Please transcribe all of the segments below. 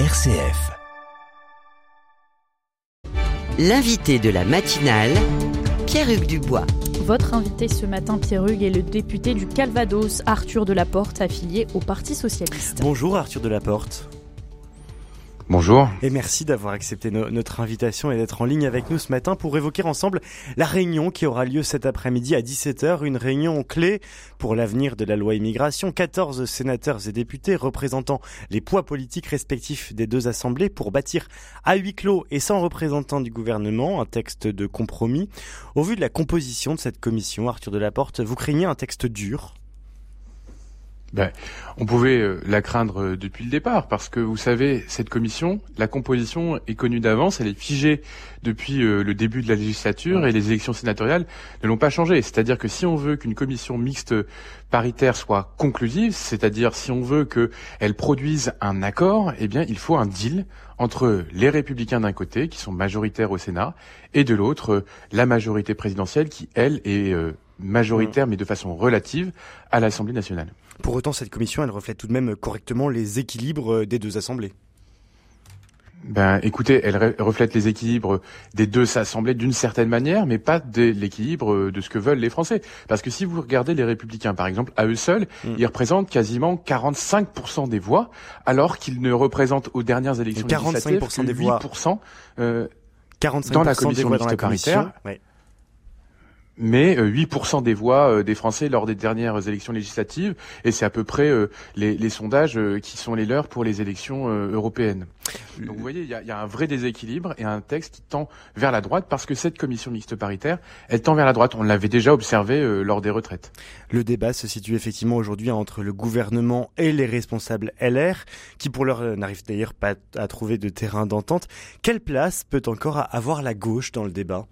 RCF. L'invité de la matinale, Pierre-Hugues Dubois. Votre invité ce matin, Pierre-Hugues, est le député du Calvados, Arthur Delaporte, affilié au Parti Socialiste. Bonjour Arthur Delaporte. Bonjour. Et merci d'avoir accepté no notre invitation et d'être en ligne avec nous ce matin pour évoquer ensemble la réunion qui aura lieu cet après-midi à 17h, une réunion clé pour l'avenir de la loi immigration. 14 sénateurs et députés représentant les poids politiques respectifs des deux assemblées pour bâtir à huis clos et sans représentant du gouvernement un texte de compromis. Au vu de la composition de cette commission, Arthur Delaporte, vous craignez un texte dur? Ben, on pouvait euh, la craindre euh, depuis le départ, parce que vous savez, cette commission, la composition est connue d'avance, elle est figée depuis euh, le début de la législature et les élections sénatoriales ne l'ont pas changé. C'est-à-dire que si on veut qu'une commission mixte paritaire soit conclusive, c'est-à-dire si on veut qu'elle produise un accord, eh bien il faut un deal entre les républicains d'un côté, qui sont majoritaires au Sénat, et de l'autre, la majorité présidentielle, qui, elle, est majoritaire, mais de façon relative, à l'Assemblée nationale. Pour autant, cette commission, elle reflète tout de même correctement les équilibres euh, des deux assemblées. Ben, écoutez, elle reflète les équilibres des deux assemblées d'une certaine manière, mais pas de l'équilibre euh, de ce que veulent les Français. Parce que si vous regardez les Républicains, par exemple, à eux seuls, mm. ils représentent quasiment 45% des voix, alors qu'ils ne représentent aux dernières élections 45% législatives des 8% euh, 45 dans la commission mixte paritaire mais 8% euh, des voix euh, des Français lors des dernières élections législatives, et c'est à peu près euh, les, les, sondages qui sont les leurs pour les élections européennes. Donc vous voyez, il y a, y a, un vrai déséquilibre et un texte qui tend vers la droite parce que cette commission mixte paritaire, elle tend vers la droite. On l'avait déjà observé lors des retraites. Le débat se situe effectivement aujourd'hui entre le gouvernement et les responsables LR, qui pour l'heure n'arrivent d'ailleurs pas à trouver de terrain d'entente. Quelle place peut encore avoir la gauche dans le débat?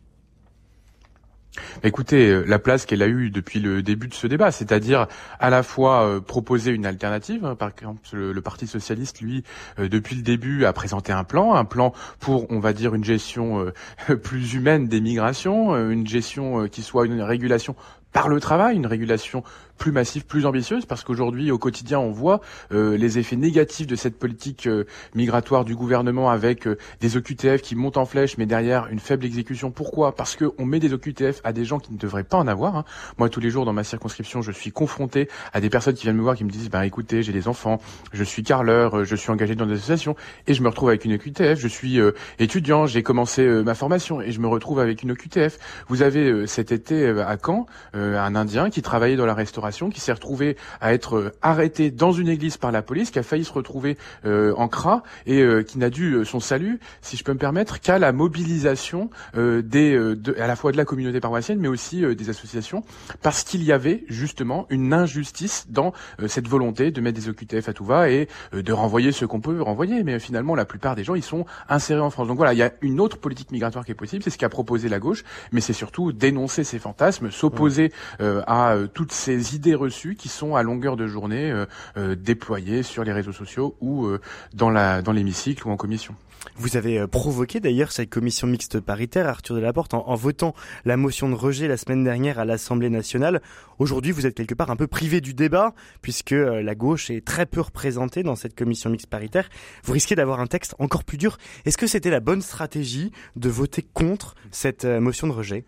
Écoutez, euh, la place qu'elle a eue depuis le début de ce débat, c'est-à-dire à la fois euh, proposer une alternative. Hein, par exemple, le, Parti socialiste, lui, euh, depuis le début, a présenté un plan, un plan pour, on va dire, une gestion plus humaine des migrations, une gestion qui soit une régulation par le travail, une régulation plus massive, plus ambitieuse, parce qu'aujourd'hui, au quotidien, on voit euh, les effets négatifs de cette politique euh, migratoire du gouvernement avec euh, des OQTF qui montent en flèche, mais derrière une faible exécution. Pourquoi? Parce qu'on met des OQTF à des gens qui ne devraient pas en avoir. Hein. Moi, tous les jours, dans ma circonscription, je suis confronté à des personnes qui viennent me voir, qui me disent, bah écoutez, j'ai des enfants, je suis carleur, je suis engagé dans des associations, et je me retrouve avec une OQTF, je suis étudiant, j'ai commencé ma formation, et je me retrouve avec une OQTF. Vous avez cet été à Caen un Indien qui travaillait dans la restauration qui s'est retrouvé à être euh, arrêté dans une église par la police, qui a failli se retrouver euh, en CRA et euh, qui n'a dû son salut, si je peux me permettre, qu'à la mobilisation des, de, à la fois de la communauté paroissienne, mais aussi des associations, parce qu'il y avait justement une injustice dans cette volonté de mettre des OQTF à tout va et de renvoyer ce qu'on peut renvoyer. Mais finalement, la plupart des gens, ils sont insérés en France. Donc voilà, il y a une autre politique migratoire qui est possible, c'est ce qu'a proposé la gauche, mais c'est surtout dénoncer ces fantasmes, s'opposer à toutes ces idées reçues qui sont à longueur de journée euh, euh, déployées sur les réseaux sociaux ou euh, dans l'hémicycle ou en commission. Vous avez provoqué d'ailleurs cette commission mixte paritaire, Arthur Delaporte, en, en votant la motion de rejet la semaine dernière à l'Assemblée nationale. Aujourd'hui, vous êtes quelque part un peu privé du débat, puisque la gauche est très peu représentée dans cette commission mixte paritaire. Vous risquez d'avoir un texte encore plus dur. Est-ce que c'était la bonne stratégie de voter contre cette motion de rejet?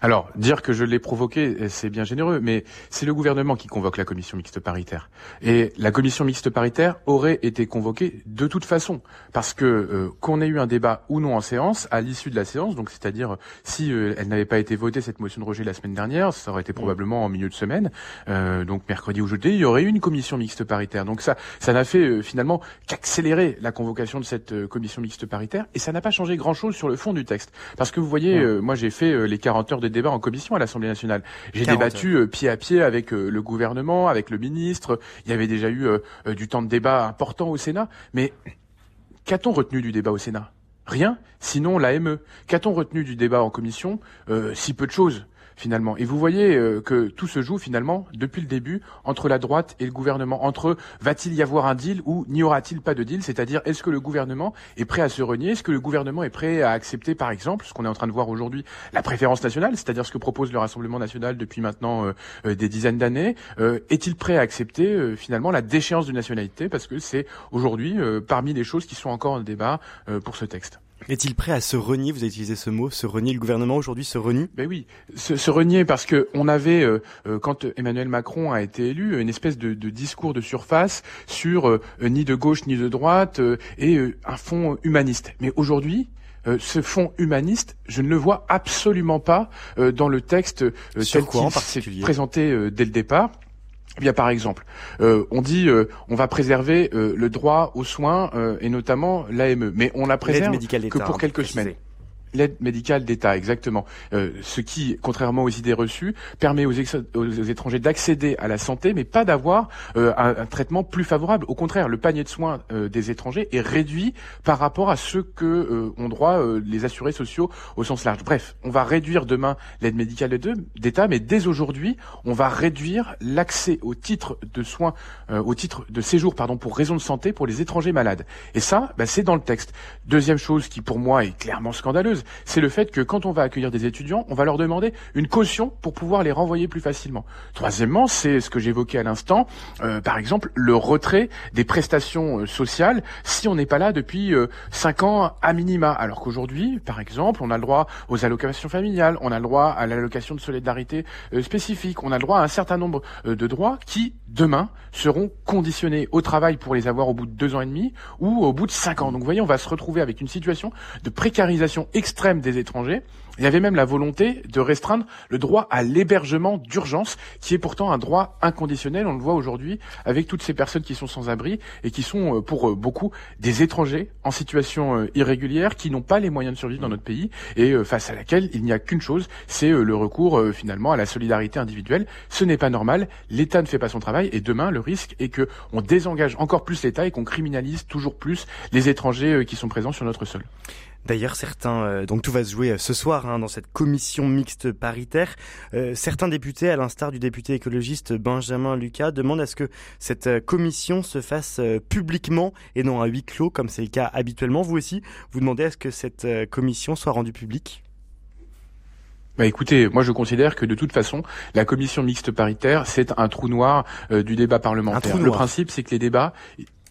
Alors, dire que je l'ai provoqué, c'est bien généreux, mais c'est le gouvernement qui convoque la commission mixte paritaire. Et la commission mixte paritaire aurait été convoquée de toute façon, parce que euh, qu'on ait eu un débat ou non en séance, à l'issue de la séance, donc c'est-à-dire si euh, elle n'avait pas été votée cette motion de rejet la semaine dernière, ça aurait été mm. probablement en milieu de semaine, euh, donc mercredi ou jeudi, il y aurait eu une commission mixte paritaire. Donc ça, ça n'a fait finalement qu'accélérer la convocation de cette commission mixte paritaire, et ça n'a pas changé grand-chose sur le fond du texte, parce que vous voyez, mm. moi j'ai fait les 40 heures de débat en commission à l'Assemblée nationale. J'ai débattu euh, pied à pied avec euh, le gouvernement, avec le ministre. Il y avait déjà eu euh, du temps de débat important au Sénat. Mais qu'a-t-on retenu du débat au Sénat? Rien, sinon la ME. Qu'a-t-on retenu du débat en commission? Si peu de choses. Finalement. Et vous voyez euh, que tout se joue finalement depuis le début entre la droite et le gouvernement. Entre va-t-il y avoir un deal ou n'y aura-t-il pas de deal? C'est-à-dire est-ce que le gouvernement est prêt à se renier? Est-ce que le gouvernement est prêt à accepter par exemple ce qu'on est en train de voir aujourd'hui, la préférence nationale, c'est-à-dire ce que propose le Rassemblement national depuis maintenant euh, des dizaines d'années Est-il prêt à accepter finalement la déchéance de nationalité? Parce que c'est aujourd'hui parmi les choses qui sont encore en débat pour ce texte. Est-il prêt à se renier Vous avez utilisé ce mot, se renier. Le gouvernement aujourd'hui se renie? Ben oui, se, renier parce que on avait, euh, euh, quand Emmanuel Macron a été élu, une espèce de, discours de surface sur euh, ni de gauche ni de droite et un fond humaniste. Mais aujourd'hui, ce fond humaniste, je ne le vois absolument pas dans le texte tel qu'il s'est présenté dès le départ. Eh bien, par exemple, euh, on dit euh, on va préserver euh, le droit aux soins et notamment l'AME, mais on la préserve que pour quelques semaines. L'aide médicale d'État, exactement. Euh, ce qui, contrairement aux idées reçues, permet aux, étrangers d'accéder à la santé, mais pas d'avoir euh, un, traitement plus favorable. Au contraire, le panier de soins euh, des étrangers est réduit par rapport à ce que ont droit les assurés sociaux au sens large. Bref, on va réduire demain l'aide médicale d'État, mais dès aujourd'hui, on va réduire l'accès au titre de soins, au titre de séjour, pardon, pour raison de santé pour les étrangers malades. Et ça, bah, c'est dans le texte. Deuxième chose qui, pour moi, est clairement scandaleuse, c'est le fait que quand on va accueillir des étudiants, on va leur demander une caution pour pouvoir les renvoyer plus facilement. Troisièmement, c'est ce que j'évoquais à l'instant, euh, par exemple le retrait des prestations euh, sociales si on n'est pas là depuis euh, cinq ans à minima, alors qu'aujourd'hui, par exemple, on a le droit aux allocations familiales, on a le droit à l'allocation de solidarité spécifique, on a le droit à un certain nombre de droits qui demain seront conditionnés au travail pour les avoir au bout de deux ans et demi ou au bout de cinq ans. Donc vous voyez, on va se retrouver avec une situation de précarisation extrême des étrangers il y avait même la volonté de restreindre le droit à l'hébergement d'urgence, qui est pourtant un droit inconditionnel. On le voit aujourd'hui avec toutes ces personnes qui sont sans abri et qui sont euh, pour euh, beaucoup des étrangers en situation euh, irrégulière, qui n'ont pas les moyens de survivre dans notre pays et face à laquelle il n'y a qu'une chose, c'est le recours finalement à la solidarité individuelle. Ce n'est pas normal. L'État ne fait pas son travail et demain le risque est que on désengage encore plus l'État et qu'on criminalise toujours plus les étrangers qui sont présents sur notre sol. D'ailleurs, certains, euh, donc tout va se jouer euh, ce soir hein, dans cette commission mixte paritaire. Euh, certains députés, à l'instar du député écologiste Benjamin Lucas, demandent à ce que cette commission se fasse publiquement et non à huis clos, comme c'est le cas habituellement. Vous aussi, vous demandez à ce que cette commission soit rendue publique? Bah écoutez, moi je considère que de toute façon, la commission mixte paritaire, c'est un trou noir du débat parlementaire. Le principe, c'est que les débats,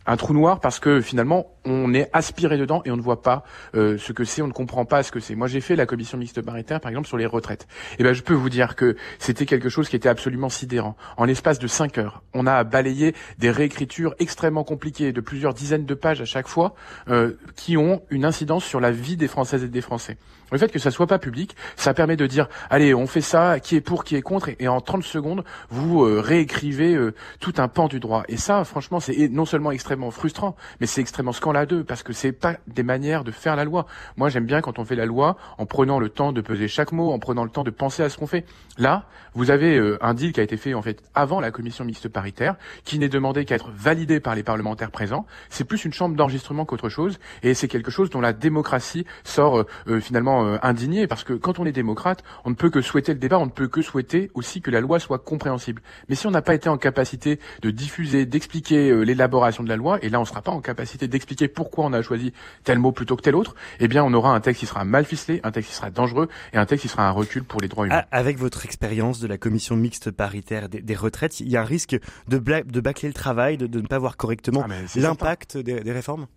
un trou noir parce que finalement on est aspiré dedans et on ne voit pas euh, ce que c'est, on ne comprend pas ce que c'est. Moi j'ai fait la commission mixte paritaire par exemple sur les retraites. Et eh ben je peux vous dire que c'était quelque chose qui était absolument sidérant. En l'espace de cinq heures, on a balayé des réécritures extrêmement compliquées de plusieurs dizaines de pages à chaque fois euh, qui ont une incidence sur la vie des Françaises et des Français. Le fait que ça soit pas public, ça permet de dire allez on fait ça, qui est pour, qui est contre, et, en 30 secondes vous euh, réécrivez tout un pan du droit. Et ça franchement c'est non seulement extrêmement extrêmement frustrant, mais c'est extrêmement scandaleux parce que c'est pas des manières de faire la loi. Moi, j'aime bien quand on fait la loi en prenant le temps de peser chaque mot, en prenant le temps de penser à ce qu'on fait. Là, vous avez euh, un deal qui a été fait en fait avant la commission mixte paritaire, qui n'est demandé qu'à être validé par les parlementaires présents. C'est plus une chambre d'enregistrement qu'autre chose, et c'est quelque chose dont la démocratie sort euh, euh, finalement indignée, parce que quand on est démocrate, on ne peut que souhaiter le débat, on ne peut que souhaiter aussi que la loi soit compréhensible. Mais si on n'a pas été en capacité de diffuser, d'expliquer l'élaboration de la loi, et là on ne sera pas en capacité d'expliquer pourquoi on a choisi tel mot plutôt que tel autre, eh bien on aura un texte qui sera mal ficelé, un texte qui sera dangereux et un texte qui sera un recul pour les droits humains. Avec votre expérience de la commission mixte paritaire des, retraites, il y a un risque de, de bâcler le travail, de, ne pas voir correctement ah, l'impact des, réformes?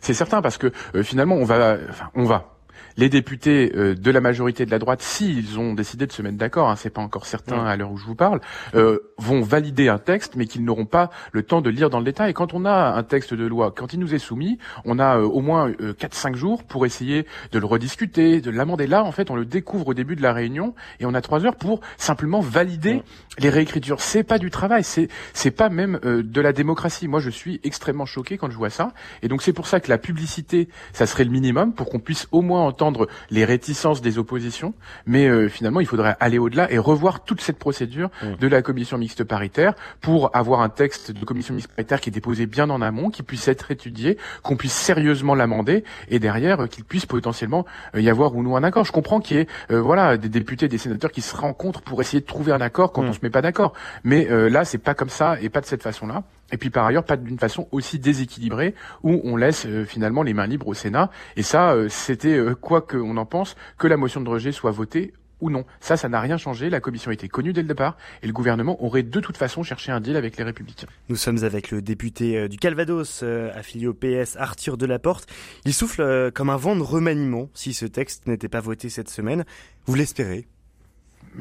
C'est certain parce que euh, finalement on va, enfin, on va, les députés euh, de la majorité de la droite, s'ils ont décidé de se mettre d'accord, hein, c'est pas encore certain à l'heure où je vous parle, euh, vont valider un texte, mais qu'ils n'auront pas le temps de lire dans le détail. Et quand on a un texte de loi, quand il nous est soumis, on a euh, au moins euh, 4-5 jours pour essayer de le rediscuter, de l'amender. Là, en fait, on le découvre au début de la réunion, et on a trois heures pour simplement valider les réécritures. C'est pas du travail, c'est c'est pas même de la démocratie. Moi, je suis extrêmement choqué quand je vois ça, et donc c'est pour ça que la publicité, ça serait le minimum pour qu'on puisse au moins entendre les réticences des oppositions, mais finalement il faudrait aller au-delà et revoir toute cette procédure mmh. de la commission mixte paritaire pour avoir un texte de commission mixte paritaire qui est déposé bien en amont, qui puisse être étudié, qu'on puisse sérieusement l'amender et derrière qu'il puisse potentiellement y avoir ou non un accord. Je comprends qu'il y ait voilà des députés, des sénateurs qui se rencontrent pour essayer de trouver un accord quand mmh. on se met pas d'accord. Mais là c'est pas comme ça et pas de cette façon-là. Et puis par ailleurs, pas d'une façon aussi déséquilibrée où on laisse euh, finalement les mains libres au Sénat. Et ça, euh, c'était, euh, quoi qu'on en pense, que la motion de rejet soit votée ou non. Ça, ça n'a rien changé. La commission était connue dès le départ et le gouvernement aurait de toute façon cherché un deal avec les Républicains. Nous sommes avec le député du Calvados, affilié au PS, Arthur Delaporte. Il souffle comme un vent de remaniement si ce texte n'était pas voté cette semaine. Vous l'espérez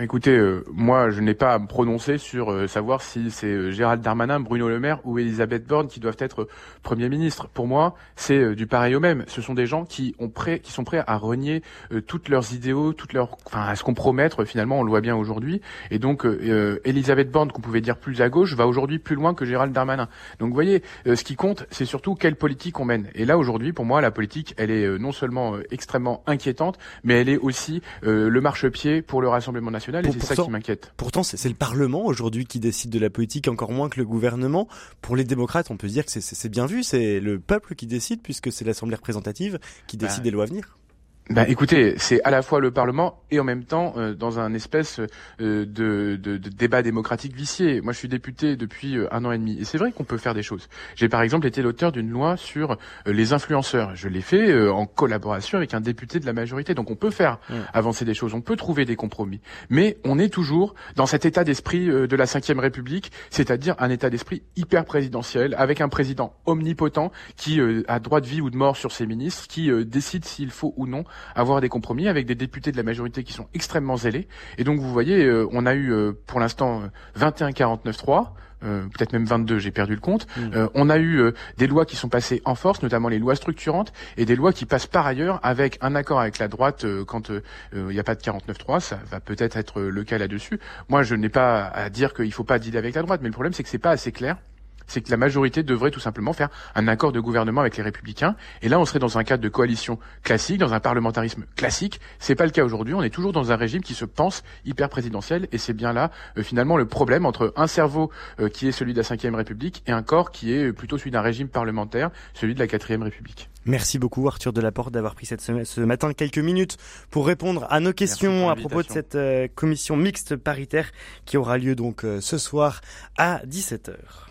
Écoutez, euh, moi, je n'ai pas à me prononcer sur euh, savoir si c'est euh, Gérald Darmanin, Bruno Le Maire ou Elisabeth Borne qui doivent être Premier ministre. Pour moi, c'est du pareil au même. Ce sont des gens qui, ont prêt, qui sont prêts à renier toutes leurs idéaux, toutes leurs, enfin, à se compromettre. Finalement, on le voit bien aujourd'hui. Et donc, Elisabeth Borne, qu'on pouvait dire plus à gauche, va aujourd'hui plus loin que Gérald Darmanin. Donc, vous voyez, ce qui compte, c'est surtout quelle politique on mène. Et là, aujourd'hui, pour moi, la politique, elle est non seulement extrêmement inquiétante, mais elle est aussi le marchepied pour le Rassemblement national et c'est ça qui m'inquiète. Pourtant, c'est le Parlement aujourd'hui qui décide de la politique, encore moins que le gouvernement. Pour les démocrates, on peut dire que c'est bien vu, c'est le peuple qui décide, puisque c'est l'Assemblée représentative qui décide bah, des lois à venir. Ben, écoutez, c'est à la fois le Parlement et en même temps euh, dans un espèce euh, de, de, de, débat démocratique vicié. Moi, je suis député depuis euh, un an et demi et c'est vrai qu'on peut faire des choses. J'ai par exemple été l'auteur d'une loi sur les influenceurs. Je l'ai fait en collaboration avec un député de la majorité. Donc on peut faire mmh. avancer des choses, on peut trouver des compromis. Mais on est toujours dans cet état d'esprit de la Ve République, c'est-à-dire un état d'esprit hyper présidentiel avec un président omnipotent qui a droit de vie ou de mort sur ses ministres, qui décide s'il faut ou non avoir des compromis avec des députés de la majorité qui sont extrêmement zélés. Et donc vous voyez, euh, on a eu euh, pour l'instant 21 49 3 peut-être même 22, j'ai perdu le compte. Mm. Euh, on a eu des lois qui sont passées en force, notamment les lois structurantes, et des lois qui passent par ailleurs avec un accord avec la droite quand il n'y a pas de 49-3, ça va peut-être être le cas là-dessus. Moi, je n'ai pas à dire qu'il ne faut pas dealer avec la droite, mais le problème c'est que c'est pas assez clair c'est que la majorité devrait tout simplement faire un accord de gouvernement avec les républicains. Et là, on serait dans un cadre de coalition classique, dans un parlementarisme classique. C'est pas le cas aujourd'hui. On est toujours dans un régime qui se pense hyper présidentiel. Et c'est bien là, euh, finalement, le problème entre un cerveau euh, qui est celui de la Ve République et un corps qui est plutôt celui d'un régime parlementaire, celui de la Quatrième République. Merci beaucoup Arthur Delaporte d'avoir pris cette ce matin quelques minutes pour répondre à nos questions à propos de cette euh, commission mixte paritaire qui aura lieu donc ce soir à 17h.